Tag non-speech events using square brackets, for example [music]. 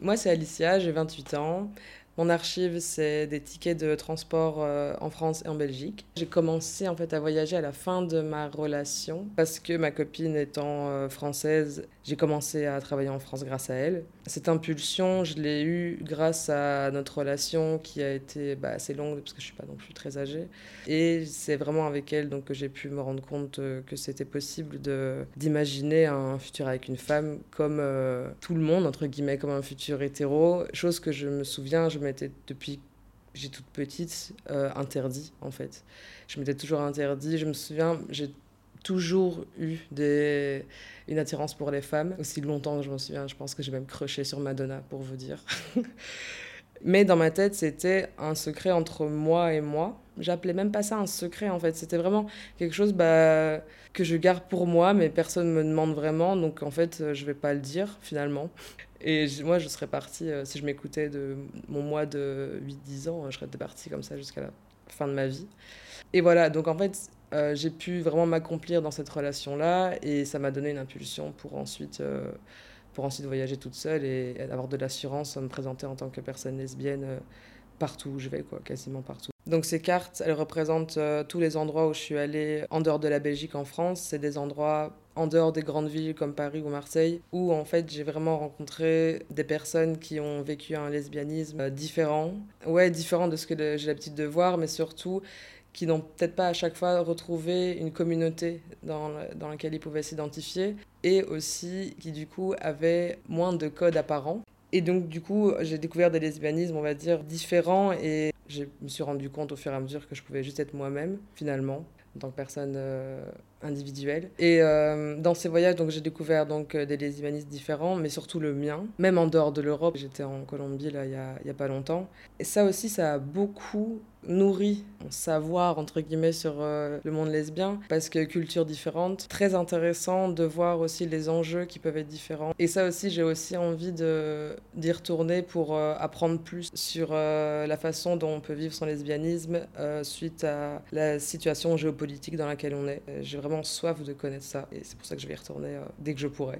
Moi, c'est Alicia, j'ai 28 ans. Mon archive, c'est des tickets de transport euh, en France et en Belgique. J'ai commencé en fait à voyager à la fin de ma relation parce que ma copine étant euh, française, j'ai commencé à travailler en France grâce à elle. Cette impulsion, je l'ai eue grâce à notre relation qui a été bah, assez longue parce que je suis pas non plus très âgée. Et c'est vraiment avec elle donc que j'ai pu me rendre compte euh, que c'était possible d'imaginer un futur avec une femme comme tout le monde entre guillemets comme un futur hétéro. Chose que je me souviens, je m'étais depuis j'ai toute petite euh, interdit en fait. Je m'étais toujours interdit. Je me souviens, j'ai toujours eu des, une attirance pour les femmes, aussi longtemps que je me souviens. Je pense que j'ai même crushé sur Madonna, pour vous dire. [laughs] Mais dans ma tête, c'était un secret entre moi et moi. J'appelais même pas ça un secret en fait. C'était vraiment quelque chose bah, que je garde pour moi, mais personne me demande vraiment. Donc en fait, je vais pas le dire finalement. Et moi, je serais partie, euh, si je m'écoutais de mon mois de 8-10 ans, je serais partie comme ça jusqu'à la fin de ma vie. Et voilà, donc en fait, euh, j'ai pu vraiment m'accomplir dans cette relation-là et ça m'a donné une impulsion pour ensuite, euh, pour ensuite voyager toute seule et avoir de l'assurance à me présenter en tant que personne lesbienne partout où je vais, quoi, quasiment partout. Donc ces cartes, elles représentent tous les endroits où je suis allée en dehors de la Belgique, en France. C'est des endroits en dehors des grandes villes comme Paris ou Marseille, où en fait j'ai vraiment rencontré des personnes qui ont vécu un lesbianisme différent. Ouais, différent de ce que j'ai l'habitude de voir, mais surtout qui n'ont peut-être pas à chaque fois retrouvé une communauté dans, dans laquelle ils pouvaient s'identifier, et aussi qui du coup avaient moins de codes apparents. Et donc du coup j'ai découvert des lesbianismes, on va dire, différents, et je me suis rendu compte au fur et à mesure que je pouvais juste être moi-même, finalement en tant que personne euh, individuelle. Et euh, dans ces voyages, j'ai découvert donc euh, des lesbianistes différents, mais surtout le mien, même en dehors de l'Europe. J'étais en Colombie là il y a, y a, pas longtemps. Et ça aussi, ça a beaucoup nourri savoir entre guillemets sur le monde lesbien parce que culture différente, très intéressant de voir aussi les enjeux qui peuvent être différents. Et ça aussi, j'ai aussi envie d'y retourner pour apprendre plus sur la façon dont on peut vivre son lesbianisme suite à la situation géopolitique dans laquelle on est. J'ai vraiment soif de connaître ça et c'est pour ça que je vais y retourner euh, dès que je pourrai.